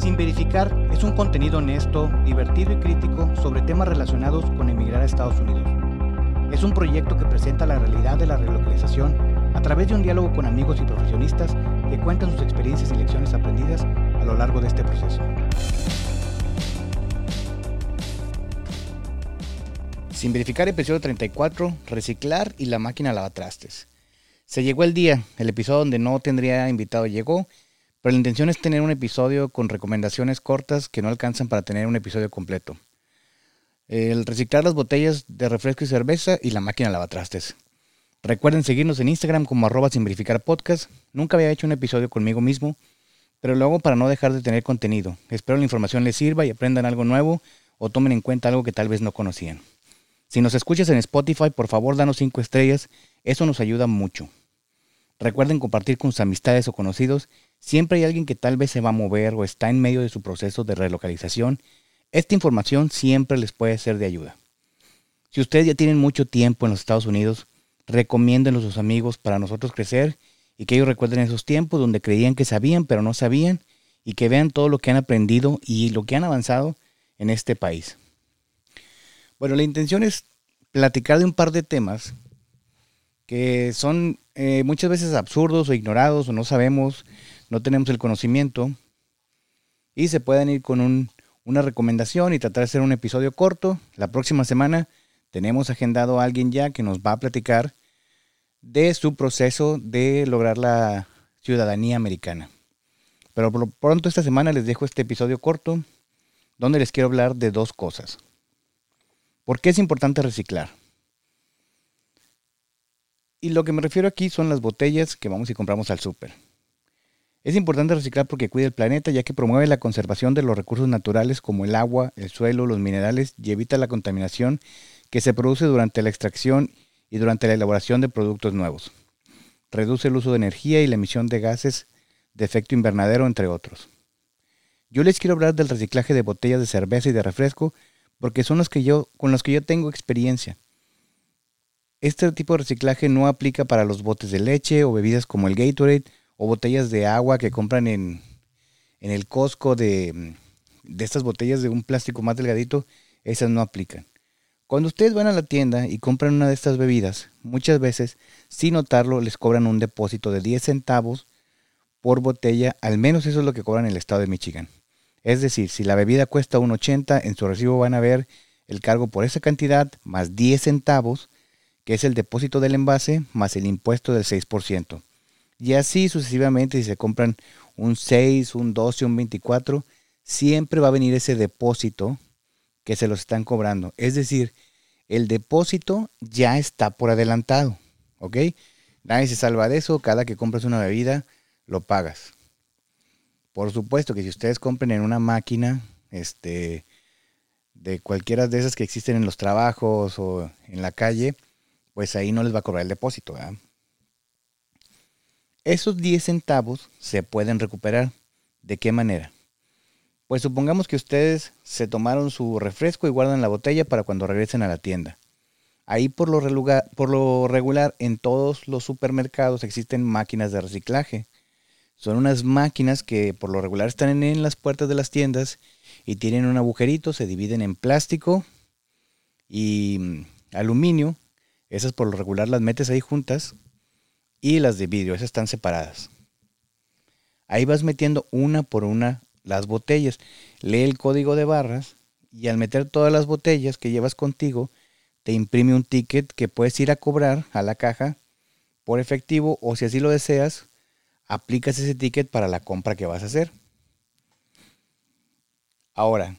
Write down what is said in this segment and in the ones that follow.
Sin verificar es un contenido honesto, divertido y crítico sobre temas relacionados con emigrar a Estados Unidos. Es un proyecto que presenta la realidad de la relocalización a través de un diálogo con amigos y profesionistas que cuentan sus experiencias y lecciones aprendidas a lo largo de este proceso. Sin verificar episodio 34, reciclar y la máquina lavatrastes. Se llegó el día, el episodio donde no tendría invitado llegó, pero la intención es tener un episodio con recomendaciones cortas que no alcanzan para tener un episodio completo. El reciclar las botellas de refresco y cerveza y la máquina lavatrastes. Recuerden seguirnos en Instagram como arroba sin verificar. Nunca había hecho un episodio conmigo mismo, pero lo hago para no dejar de tener contenido. Espero la información les sirva y aprendan algo nuevo o tomen en cuenta algo que tal vez no conocían. Si nos escuchas en Spotify, por favor danos 5 estrellas, eso nos ayuda mucho. Recuerden compartir con sus amistades o conocidos, siempre hay alguien que tal vez se va a mover o está en medio de su proceso de relocalización. Esta información siempre les puede ser de ayuda. Si ustedes ya tienen mucho tiempo en los Estados Unidos, recomiéndenlo a sus amigos para nosotros crecer y que ellos recuerden esos tiempos donde creían que sabían pero no sabían y que vean todo lo que han aprendido y lo que han avanzado en este país. Bueno, la intención es platicar de un par de temas que son eh, muchas veces absurdos o ignorados o no sabemos, no tenemos el conocimiento y se pueden ir con una recomendación y tratar de hacer un episodio corto. La próxima semana tenemos agendado a alguien ya que nos va a platicar de su proceso de lograr la ciudadanía americana. Pero por lo pronto esta semana les dejo este episodio corto donde les quiero hablar de dos cosas. ¿Por qué es importante reciclar? Y lo que me refiero aquí son las botellas que vamos y compramos al súper. Es importante reciclar porque cuida el planeta ya que promueve la conservación de los recursos naturales como el agua, el suelo, los minerales y evita la contaminación que se produce durante la extracción y durante la elaboración de productos nuevos. Reduce el uso de energía y la emisión de gases de efecto invernadero, entre otros. Yo les quiero hablar del reciclaje de botellas de cerveza y de refresco porque son los que yo, con los que yo tengo experiencia. Este tipo de reciclaje no aplica para los botes de leche o bebidas como el Gatorade o botellas de agua que compran en, en el Costco de, de estas botellas de un plástico más delgadito, esas no aplican. Cuando ustedes van a la tienda y compran una de estas bebidas, muchas veces, sin notarlo, les cobran un depósito de 10 centavos por botella, al menos eso es lo que cobran en el estado de Michigan. Es decir, si la bebida cuesta 1.80, en su recibo van a ver el cargo por esa cantidad más 10 centavos, que es el depósito del envase, más el impuesto del 6%. Y así sucesivamente, si se compran un 6, un 12, un 24, siempre va a venir ese depósito que se los están cobrando. Es decir, el depósito ya está por adelantado. ¿Ok? Nadie se salva de eso. Cada que compras una bebida, lo pagas. Por supuesto que si ustedes compren en una máquina, este, de cualquiera de esas que existen en los trabajos o en la calle, pues ahí no les va a cobrar el depósito. Esos 10 centavos se pueden recuperar. ¿De qué manera? Pues supongamos que ustedes se tomaron su refresco y guardan la botella para cuando regresen a la tienda. Ahí por lo, por lo regular en todos los supermercados existen máquinas de reciclaje son unas máquinas que por lo regular están en, las puertas de las tiendas y tienen un agujerito, se dividen en plástico y mm, aluminio. Esas por lo regular las metes ahí juntas y las de vidrio, esas están separadas. Ahí vas metiendo una por una las botellas. Lee el código de barras y al meter todas las botellas que llevas contigo, te imprime un ticket que puedes ir a cobrar a la caja por efectivo o si así lo deseas, aplicas ese ticket para la compra que vas a hacer. Ahora,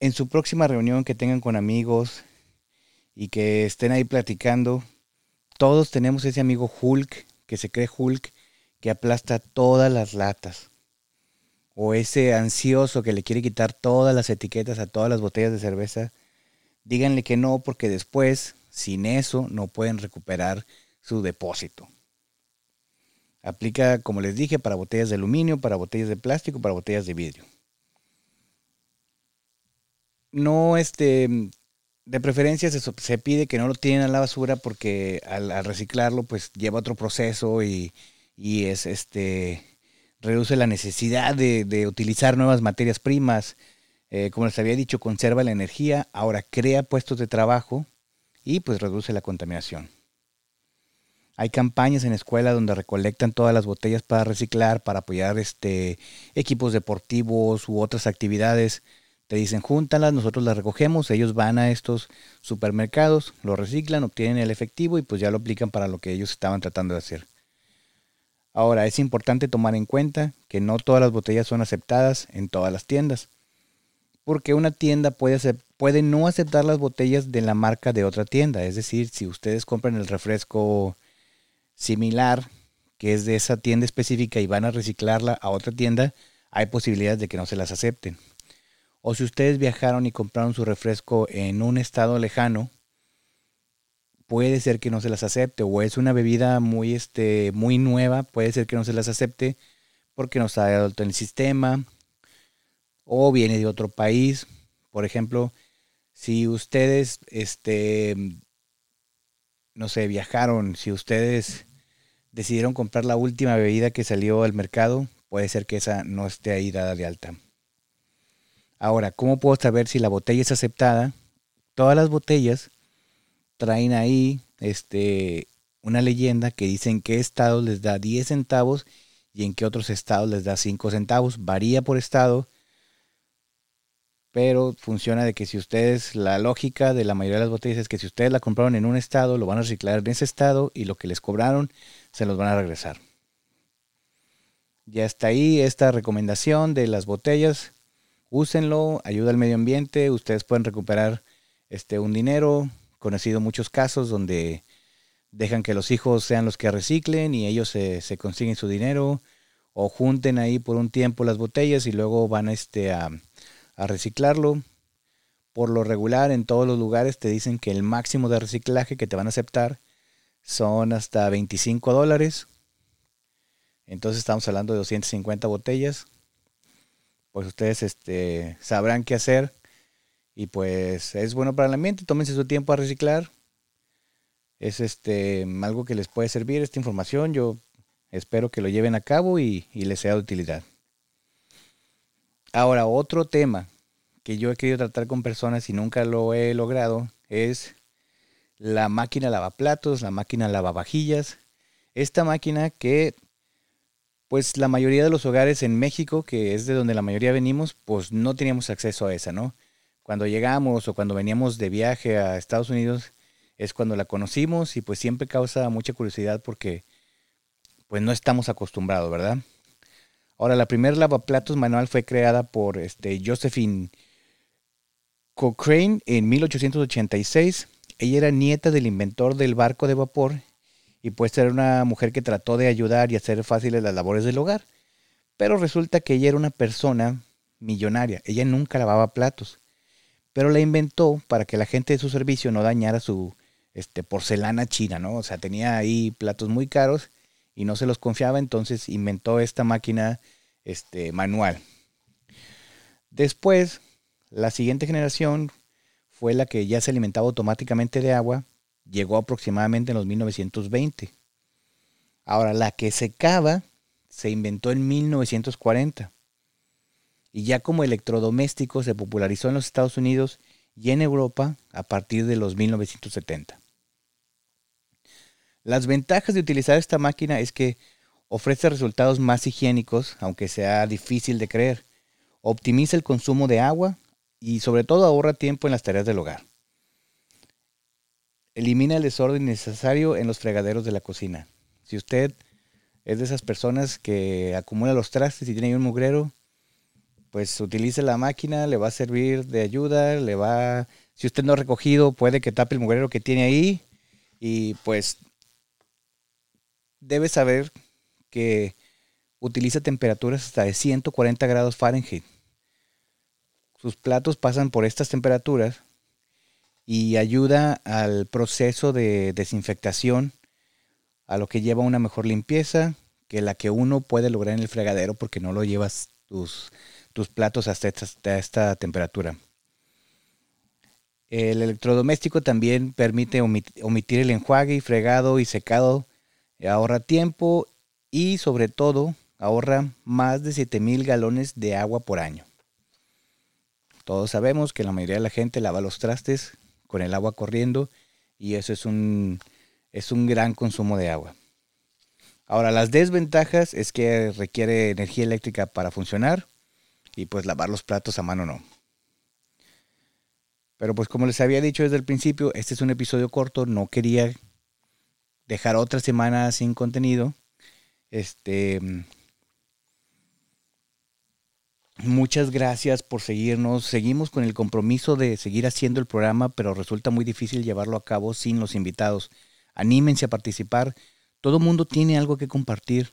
en su próxima reunión que tengan con amigos y que estén ahí platicando, todos tenemos ese amigo Hulk, que se cree Hulk, que aplasta todas las latas. O ese ansioso que le quiere quitar todas las etiquetas a todas las botellas de cerveza. Díganle que no, porque después, sin eso, no pueden recuperar su depósito. Aplica, como les dije, para botellas de aluminio, para botellas de plástico, para botellas de vidrio. No, este, de preferencia se, pide que no lo tienen a la basura porque al, reciclarlo pues lleva otro proceso y, y, es este reduce la necesidad de, utilizar nuevas materias primas, eh, como les había dicho, conserva la energía, ahora crea puestos de trabajo y pues reduce la contaminación. Hay campañas en escuela donde recolectan todas las botellas para reciclar, para apoyar este, equipos deportivos u otras actividades. Te dicen, júntalas, nosotros las recogemos, ellos van a estos supermercados, lo reciclan, obtienen el efectivo y pues ya lo aplican para lo que ellos estaban tratando de hacer. Ahora, es importante tomar en cuenta que no todas las botellas son aceptadas en todas las tiendas, porque una tienda puede, puede no aceptar las botellas de la marca de otra tienda. Es decir, si ustedes compran el refresco similar, que es de esa tienda específica y van a reciclarla a otra tienda, hay posibilidades de que no se las acepten. O si ustedes viajaron y compraron su refresco en un estado lejano, puede ser que no se las acepte o es una bebida muy este muy nueva, puede ser que no se las acepte porque no está adulto en el sistema o viene de otro país. Por ejemplo, si ustedes este no sé, viajaron, si ustedes decidieron comprar la última bebida que salió al mercado, puede ser que esa no esté ahí dada de alta. Ahora, ¿cómo puedo saber si la botella es aceptada? Todas las botellas traen ahí este, una leyenda que dice en qué estado les da 10 centavos y en qué otros estados les da 5 centavos. Varía por estado, pero funciona de que si ustedes, la lógica de la mayoría de las botellas es que si ustedes la compraron en un estado, lo van a reciclar en ese estado y lo que les cobraron se los van a regresar. Ya está ahí esta recomendación de las botellas. Úsenlo, ayuda al medio ambiente, ustedes pueden recuperar este un dinero, conocido muchos casos donde dejan que los hijos sean los que reciclen y ellos se, consiguen su dinero o junten ahí por un tiempo las botellas y luego van este, a, a reciclarlo. Por lo regular en todos los lugares te dicen que el máximo de reciclaje que te van a aceptar son hasta 25 dólares. Entonces estamos hablando de 250 botellas. Pues ustedes este, sabrán qué hacer y pues es bueno para el ambiente, tómense su tiempo a reciclar. Es este algo que les puede servir esta información. Yo espero que lo lleven a cabo y, les sea de utilidad. Ahora, otro tema que yo he querido tratar con personas y nunca lo he logrado es la máquina lavaplatos, la máquina lavavajillas. Esta máquina que, pues la mayoría de los hogares en México, que es de donde la mayoría venimos, pues no teníamos acceso a esa, ¿no? cuando llegamos o cuando veníamos de viaje a Estados Unidos es cuando la conocimos y pues siempre causa mucha curiosidad porque pues no estamos acostumbrados, ¿verdad? Ahora, la primera lavaplatos manual fue creada por este, Josephine Cochrane en 1886. Ella era nieta del inventor del barco de vapor y pues era una mujer que trató de ayudar y hacer fáciles las labores del hogar. Pero resulta que ella era una persona millonaria. Ella nunca lavaba platos pero la inventó para que la gente de su servicio no dañara su este, porcelana china, ¿no? O sea, tenía ahí platos muy caros y no se los confiaba, entonces inventó esta máquina este, manual. Después, la siguiente generación fue la que ya se alimentaba automáticamente de agua, llegó aproximadamente en los 1920. Ahora, la que secaba se inventó en 1940 y ya como electrodoméstico se popularizó en los Estados Unidos y en Europa a partir de los 1970. Las ventajas de utilizar esta máquina es que ofrece resultados más higiénicos, aunque sea difícil de creer, optimiza el consumo de agua y sobre todo ahorra tiempo en las tareas del hogar. Elimina el desorden necesario en los fregaderos de la cocina. Si usted es de esas personas que acumula los trastes y tiene ahí un mugrero, pues utilice la máquina, le va a servir de ayuda, le va, si usted no ha recogido, puede que tape el mugrero que tiene ahí y pues debe saber que utiliza temperaturas hasta de 140 grados Fahrenheit. Sus platos pasan por estas temperaturas y ayuda al proceso de desinfectación, a lo que lleva una mejor limpieza que la que uno puede lograr en el fregadero porque no lo llevas tus tus platos hasta esta, temperatura. El electrodoméstico también permite omitir el enjuague y fregado y secado, ahorra tiempo y sobre todo ahorra más de 7000 galones de agua por año. Todos sabemos que la mayoría de la gente lava los trastes con el agua corriendo y eso es un, es un gran consumo de agua. Ahora, las desventajas es que requiere energía eléctrica para funcionar y pues lavar los platos a mano no. Pero pues como les había dicho desde el principio, este es un episodio corto, no quería dejar otra semana sin contenido. Este Muchas gracias por seguirnos. Seguimos con el compromiso de seguir haciendo el programa, pero resulta muy difícil llevarlo a cabo sin los invitados. Anímense a participar. Todo mundo tiene algo que compartir.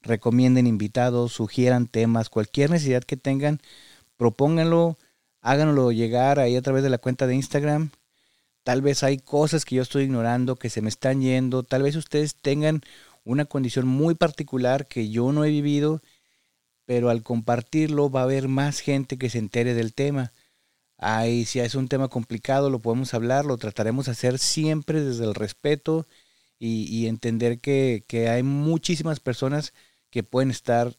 Recomienden invitados, sugieran temas, cualquier necesidad que tengan, propónganlo, háganlo llegar ahí a través de la cuenta de Instagram. Tal vez hay cosas que yo estoy ignorando, que se me están yendo. Tal vez ustedes tengan una condición muy particular que yo no he vivido pero al compartirlo va a haber más gente que se entere del tema. Ay, si es un tema complicado, lo podemos hablar, lo trataremos de hacer siempre desde el respeto y, entender que, que, hay muchísimas personas que pueden estar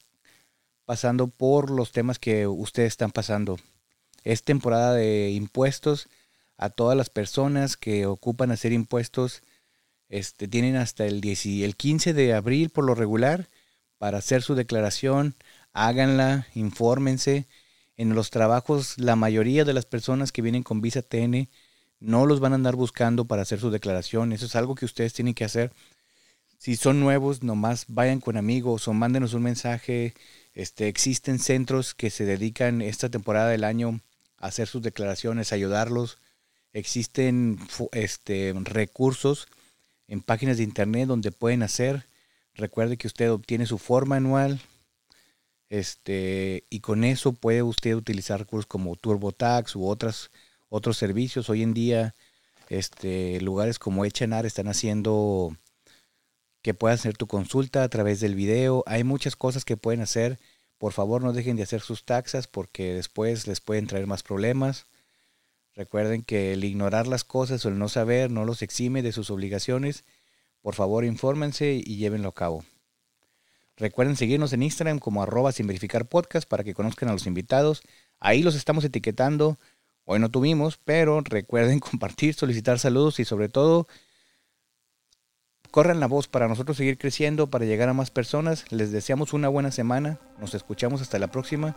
pasando por los temas que ustedes están pasando. Es temporada de impuestos. A todas las personas que ocupan hacer impuestos, este, tienen hasta el, 10, el 15 de abril por lo regular para hacer su declaración háganla, infórmense. En los trabajos, la mayoría de las personas que vienen con visa TN no los van a andar buscando para hacer su declaración. Eso es algo que ustedes tienen que hacer. Si son nuevos, nomás vayan con amigos o mándenos un mensaje. Este, existen centros que se dedican esta temporada del año a hacer sus declaraciones, ayudarlos. Existen este, recursos en páginas de internet donde pueden hacer. Recuerde que usted obtiene su forma anual, este, y con eso puede usted utilizar recursos como TurboTax u otras, otros servicios. Hoy en día, este, lugares como Echenar están haciendo que puedas hacer tu consulta a través del video. Hay muchas cosas que pueden hacer. Por favor, no dejen de hacer sus taxas porque después les pueden traer más problemas. Recuerden que el ignorar las cosas o el no saber no los exime de sus obligaciones. Por favor, infórmense y llévenlo a cabo. Recuerden seguirnos en Instagram como arroba sin verificar para que conozcan a los invitados. Ahí los estamos etiquetando. Hoy no tuvimos, pero recuerden compartir, solicitar saludos y sobre todo corran la voz para nosotros seguir creciendo, para llegar a más personas. Les deseamos una buena semana. Nos escuchamos hasta la próxima.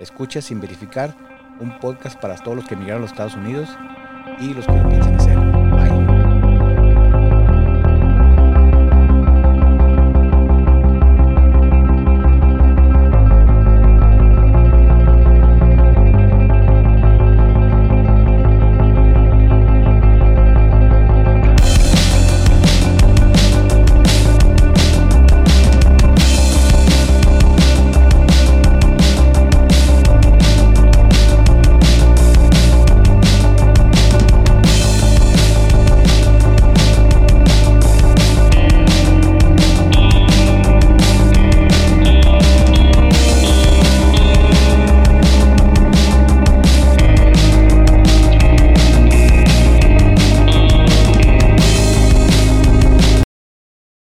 Escucha sin verificar un podcast para todos los que emigraron a los Estados Unidos y los que lo piensan hacer.